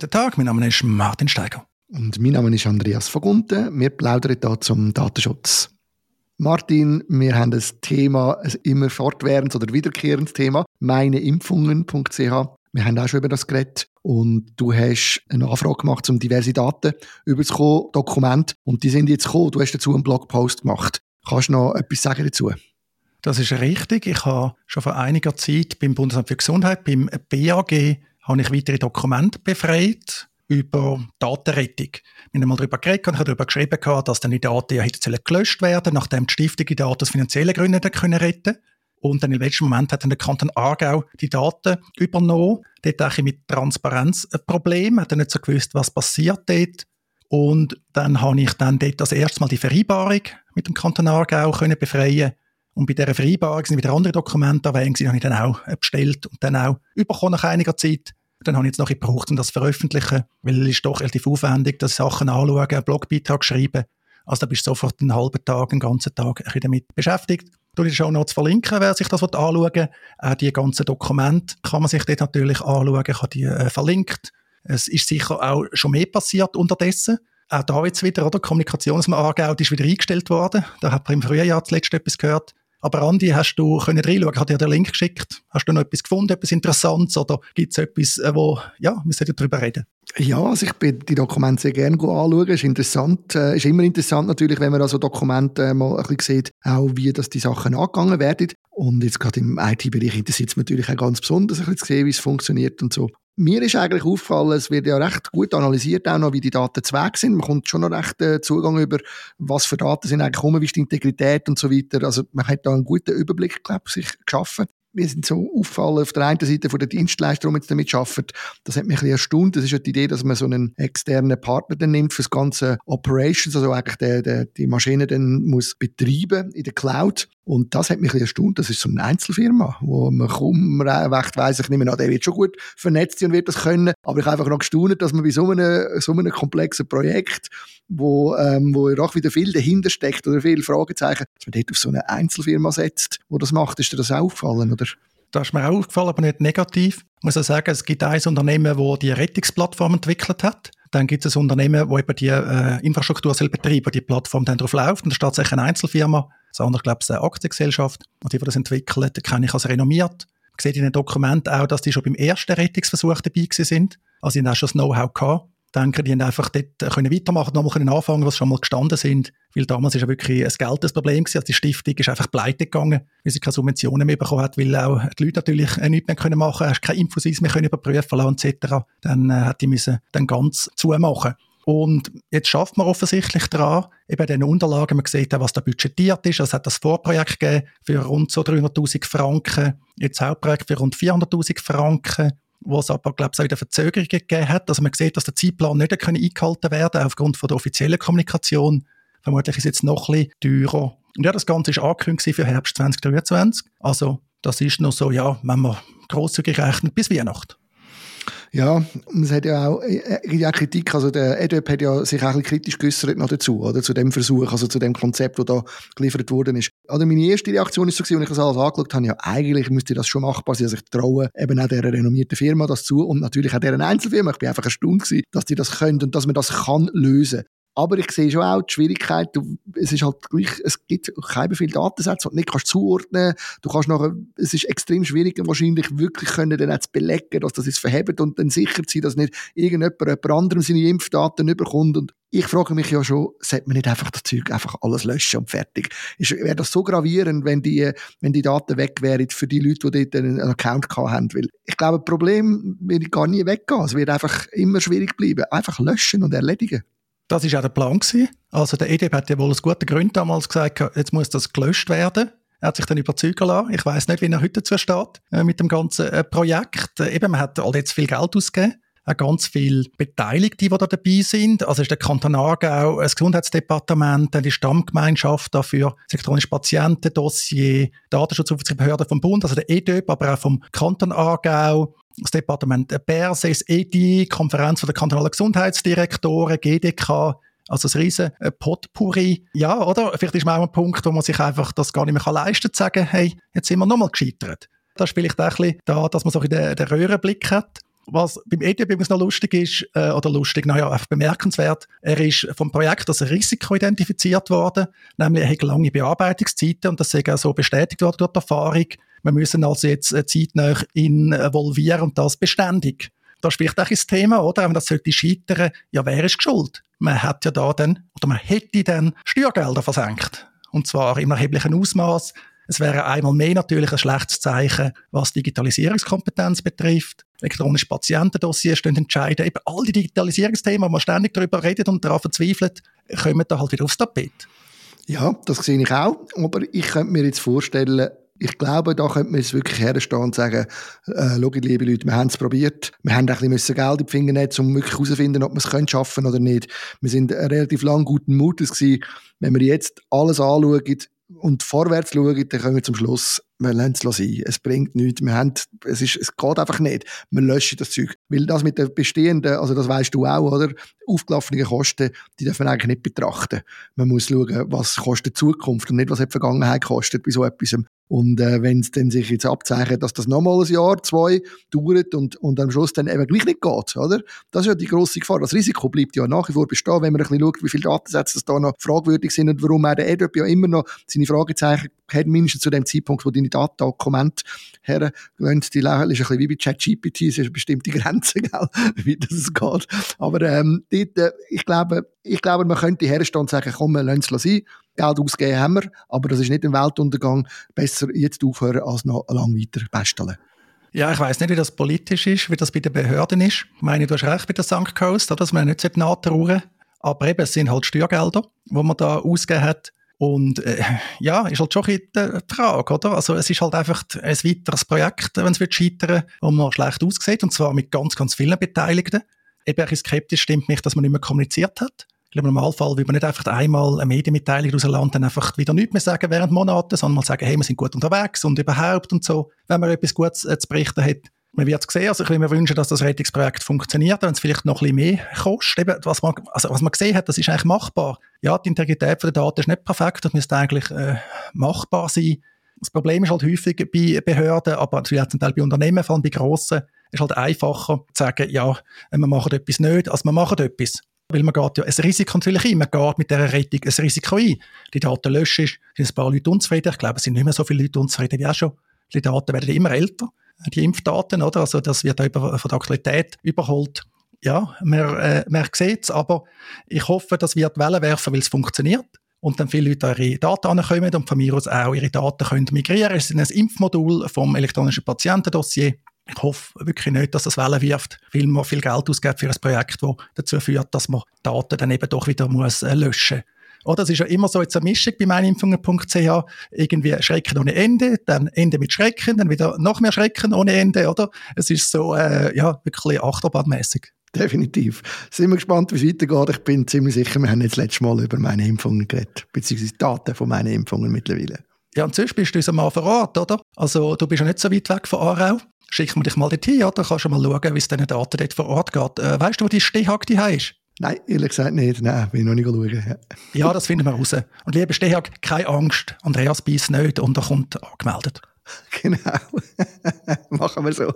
Guten Tag, mein Name ist Martin Steiger. Und mein Name ist Andreas Vogunten. Wir plaudern hier zum Datenschutz. Martin, wir haben das Thema, ein immer fortwährendes oder wiederkehrendes Thema, meineimpfungen.ch. Wir haben auch schon über das geredet und du hast eine Anfrage gemacht, um diverse Daten über das Dokument und die sind jetzt gekommen. Du hast dazu einen Blogpost gemacht. Kannst du noch etwas sagen dazu? Das ist richtig. Ich habe schon vor einiger Zeit beim Bundesamt für Gesundheit, beim BAG, habe ich weitere Dokumente befreit über Datenrettung. Wir haben mal darüber geredet und ich habe darüber geschrieben, dass dann die Daten ja hätten gelöscht werden nachdem die Stiftung die Daten aus finanziellen Gründen können retten Und dann im letzten Moment hat dann der Kanton Aargau die Daten übernommen. Dort hatte ich mit Transparenz ein Problem, hat dann nicht so gewusst, was passiert dort. Und dann habe ich dann dort das erste Mal die Vereinbarung mit dem Kanton Aargau können befreien und bei dieser Vereinbarung sind wieder andere Dokumente erwähnt, die habe ich dann auch bestellt und dann auch überkommen nach einiger Zeit. Dann habe ich jetzt noch gebraucht, um das zu veröffentlichen, weil es ist doch relativ aufwendig, dass Sachen anschauen, einen Blogbeitrag schreiben. Also da bist du sofort einen halben Tag, einen ganzen Tag ein damit beschäftigt. Du die Show Notes verlinken, wer sich das anschauen will. Auch die ganzen Dokumente kann man sich dort natürlich anschauen. Ich die äh, verlinkt. Es ist sicher auch schon mehr passiert unterdessen. Auch da jetzt wieder, oder? Die ist wieder eingestellt worden. Da hat man im Frühjahr zuletzt etwas gehört. Aber Andi, hast du können reinschauen? Hat dir den Link geschickt? Hast du noch etwas gefunden, etwas Interessantes? Oder gibt es etwas, äh, wo, ja, wir sollten darüber reden? Ja, also ich bin die Dokumente sehr gerne anschauen. Ist interessant. Äh, ist immer interessant natürlich, wenn man also Dokumente äh, mal ein bisschen sieht, auch wie das die Sachen angegangen werden. Und jetzt gerade im IT-Bereich interessiert es mich natürlich auch ganz besonders, ein bisschen zu sehen, wie es funktioniert und so. Mir ist eigentlich aufgefallen, es wird ja recht gut analysiert, auch noch, wie die Daten zu Weg sind. Man kommt schon noch recht äh, Zugang über, was für Daten sind eigentlich rum, wie ist die Integrität und so weiter. Also man hat da einen guten Überblick, glaube ich, sich geschaffen wir sind so auffallen auf der einen Seite von der Dienstleister, die jetzt damit arbeitet. Das hat mich ein bisschen erstaunt. Das ist ja die Idee, dass man so einen externen Partner dann nimmt für das ganze Operations, also eigentlich der, der, die Maschine dann muss betreiben in der Cloud. Und das hat mich ein erstaunt. Das ist so eine Einzelfirma, wo man kaum recht weiss, ich nehme an, der wird schon gut vernetzt und wird das können. Aber ich habe einfach noch gestaunt, dass man bei so einem, so einem komplexen Projekt, wo, ähm, wo auch wieder viel dahinter steckt oder viele Fragezeichen, dass man dort auf so eine Einzelfirma setzt, wo das macht. Ist dir das aufgefallen, oder? Das ist mir auch aufgefallen, aber nicht negativ. Ich muss auch sagen, es gibt ein Unternehmen, das die Rettungsplattform entwickelt hat. Dann gibt es Unternehmen, das eben die äh, Infrastruktur soll betreiben, die Plattform dann drauf läuft. Und da steht tatsächlich eine Einzelfirma. Das andere, glaube ich, eine Aktiengesellschaft. Und die, die das entwickelt, kenne ich als renommiert. Ich sehe in den Dokumenten auch, dass die schon beim ersten Rettungsversuch dabei sind. Also, sie haben auch schon das Know-how gehabt denke, die haben einfach dort äh, können weitermachen, nochmal können anfangen, was schon mal gestanden sind. Weil damals ist ja wirklich ein Geld das Problem gewesen. Also die Stiftung ist einfach pleite gegangen, weil sie keine Subventionen mehr bekommen hat, weil auch die Leute natürlich äh, nichts mehr können machen, hast keine Infos mehr können überprüfen lassen, etc. Dann äh, hat die müssen dann ganz zumachen. Und jetzt schafft man offensichtlich daran, eben den Unterlagen, man sieht auch, was da budgetiert ist. Also es hat das Vorprojekt gegeben für rund so 300'000 Franken, jetzt Hauptprojekt für rund 400'000 Franken wo es aber, glaube ich, auch wieder Verzögerungen gegeben hat. Also man sieht, dass der Zeitplan nicht eingehalten werden kann, aufgrund von der offiziellen Kommunikation. Vermutlich ist es jetzt noch ein bisschen teurer. Und ja, das Ganze ist angekündigt für Herbst 2023. Also das ist noch so, ja, wenn man grosszügig rechnet, bis Weihnachten. Ja, es hat ja auch, äh, ja Kritik, also der EDÖP hat ja sich auch ein bisschen kritisch geäußert noch dazu, oder, zu dem Versuch, also zu dem Konzept, das da geliefert worden ist. Also meine erste Reaktion ist so gewesen, als ich das alles angeschaut habe, ja, eigentlich müsste das schon machbar sein, also ich traue eben auch dieser renommierten Firma das zu und natürlich auch dieser Einzelfirma. Ich bin einfach erstaunt gewesen, dass die das können und dass man das kann lösen. Aber ich sehe schon auch die Schwierigkeit, du, es ist halt gleich, es gibt keine viele Datensätze, die du nicht kannst zuordnen Du kannst nachher, es ist extrem schwierig, wahrscheinlich wirklich können dann zu belegen, dass das ist verhebt und dann sicher zu sein, dass nicht irgendjemand jemand anderem seine Impfdaten überkommt. Und ich frage mich ja schon, sollte man nicht einfach das Zeug einfach alles löschen und fertig? Wäre das so gravierend, wenn die, wenn die Daten weg wären für die Leute, die dort einen Account haben? Weil ich glaube, das Problem wird gar nie weggehen. Es wird einfach immer schwierig bleiben. Einfach löschen und erledigen. Das war auch der Plan. Gewesen. Also der EDB hat ja wohl aus guten Gründen damals gesagt, jetzt muss das gelöscht werden. Er hat sich dann überzeugen lassen. Ich weiß nicht, wie er heute dazu steht äh, mit dem ganzen äh, Projekt. Äh, eben, man hat all jetzt viel Geld ausgegeben. Auch ganz viele Beteiligte, die da dabei sind. Also ist der Kanton Aargau, das Gesundheitsdepartement, die Stammgemeinschaft dafür, das elektronische Patientendossier, Datenschutzaufsichtsbehörde vom Bund, also der EDÖB, aber auch vom Kanton Aargau, das Departement BERSES, EDI, Konferenz der kantonalen Gesundheitsdirektoren, GDK, also ein riesen äh, Potpourri. Ja, oder? Vielleicht ist man auch ein Punkt, wo man sich einfach das gar nicht mehr leisten kann, zu sagen, hey, jetzt sind wir nochmal gescheitert. Das ist vielleicht auch ein bisschen da, dass man so in den, den Röhrenblick hat. Was beim EDB übrigens noch lustig ist, äh, oder lustig, naja, einfach bemerkenswert, er ist vom Projekt als Risiko identifiziert worden, nämlich er hat lange Bearbeitungszeiten und das ist auch so bestätigt worden durch die Erfahrung. Wir müssen also jetzt äh, zeitnah involvieren und das beständig. Da spricht auch das Thema, oder? Wenn das sollte scheitern, ja, wer ist schuld? Man hat ja da dann, oder man hätte dann Steuergelder versenkt. Und zwar im erheblichen Ausmaß. Es wäre einmal mehr natürlich ein schlechtes Zeichen, was Digitalisierungskompetenz betrifft. Elektronische Patientendossiers stehen entscheiden. Eben all die Digitalisierungsthemen, wo man ständig darüber redet und daran verzweifelt, kommen da halt wieder aufs Tapet. Ja, das sehe ich auch. Aber ich könnte mir jetzt vorstellen, ich glaube, da könnte man jetzt wirklich herstehen und sagen, äh, schau, liebe Leute, wir haben es probiert. Wir haben ein bisschen Geld in die Finger nehmen, um wirklich herauszufinden, ob wir es schaffen können oder nicht. Wir sind relativ lang guten Mutes gewesen. Wenn wir jetzt alles anschauen, und vorwärts schauen, dann kommen wir zum Schluss, wir lassen es sein. Es bringt nichts. Wir haben, es, ist, es geht einfach nicht. Wir löschen das Zeug. Weil das mit den bestehenden, also das weißt du auch, oder? Aufgelaufenen Kosten, die darf man eigentlich nicht betrachten. Man muss schauen, was kostet Zukunft und nicht, was hat die Vergangenheit kostet bei so etwas. Und äh, wenn es dann sich jetzt abzeichnet, dass das nochmal ein Jahr, zwei dauert und, und am Schluss dann eben gleich nicht geht, oder? Das ist ja die grosse Gefahr. Das Risiko bleibt ja nach wie vor bestehen, wenn man ein bisschen schaut, wie viele Datensätze da noch fragwürdig sind und warum er der EDOP ja immer noch seine Fragezeichen hat, mindestens zu dem Zeitpunkt, wo deine Datendokumente hergelassen, die ist ein bisschen wie bei ChatGPT, es ist eine bestimmte Grenze, gell, wie das geht. Aber ähm, dort, äh, ich glaube, ich glaube, man könnte herstehen und sagen, komm, wir lassen es sein. Geld ausgeben haben wir, aber das ist nicht ein Weltuntergang. Besser jetzt aufhören, als noch lang weiter besteln. Ja, ich weiß nicht, wie das politisch ist, wie das bei den Behörden ist. Ich meine, du hast recht bei der Sunk Coast, dass man nicht nachtrauen Aber eben, es sind halt Steuergelder, die man da ausgegeben hat. Und äh, ja, ist halt schon ein die Frage, oder? Also es ist halt einfach ein weiteres Projekt, wenn es wird scheitern, wo man schlecht aussieht, und zwar mit ganz, ganz vielen Beteiligten. Eben ein bisschen skeptisch stimmt mich, dass man nicht mehr kommuniziert hat. Im Normalfall will man nicht einfach einmal eine Medienmitteilung aus Land dann einfach wieder nichts mehr sagen während Monaten, sondern mal sagen, hey, wir sind gut unterwegs und überhaupt und so, wenn man etwas Gutes äh, zu berichten hat. Man wird es sehen, also ich würde mir wünschen, dass das Rettungsprojekt funktioniert, wenn es vielleicht noch ein bisschen mehr kostet. Eben, was, man, also was man gesehen hat, das ist eigentlich machbar. Ja, die Integrität der Daten ist nicht perfekt, das müsste eigentlich äh, machbar sein. Das Problem ist halt häufig bei Behörden, aber natürlich auch zum Teil bei Unternehmen, vor allem bei grossen, ist halt einfacher zu sagen, ja, wir machen etwas nicht, als wir machen etwas. Weil man geht ja ein Risiko natürlich ein. Man geht mit dieser Rettung ein Risiko ein. Die Daten löschen, sind ein paar Leute unzufrieden. Ich glaube, es sind nicht mehr so viele Leute unzufrieden wie auch schon. Die Daten werden immer älter. Die Impfdaten, oder? Also, das wird über, von der Aktualität überholt. Ja, man, äh, man sieht es, aber ich hoffe, das wird Wellen werfen, weil es funktioniert. Und dann viele Leute ihre Daten ankommen und von mir aus auch ihre Daten können migrieren. Es ist ein Impfmodul vom elektronischen Patientendossier. Ich hoffe wirklich nicht, dass das Wellen wirft, weil man viel Geld ausgibt für ein Projekt, das dazu führt, dass man Daten dann eben doch wieder muss äh, löschen muss. Oder es ist ja immer so jetzt eine Mischung bei meinimpfungen.ch. Irgendwie Schrecken ohne Ende, dann Ende mit Schrecken, dann wieder noch mehr Schrecken ohne Ende, oder? Es ist so, äh, ja, wirklich achterbahnmäßig. Definitiv. Sind wir gespannt, wie es weitergeht. Ich bin ziemlich sicher, wir haben jetzt das letzte Mal über meine Impfungen geredet, beziehungsweise Daten von meinen Impfungen mittlerweile. Ja, und sonst bist du uns mal verraten, oder? Also, du bist ja nicht so weit weg von Aarau schicken wir dich mal dorthin, oder? Kannst du mal schauen, wie es diesen Daten dort vor Ort geht. Äh, weißt du, wo die Stehhack die ist? Nein, ehrlich gesagt nicht. Nein, will ich noch nicht schauen. Ja. ja, das finden wir raus. Und lieber Stehhack, keine Angst. Andreas beißt nicht und er kommt angemeldet. Genau. Machen wir so.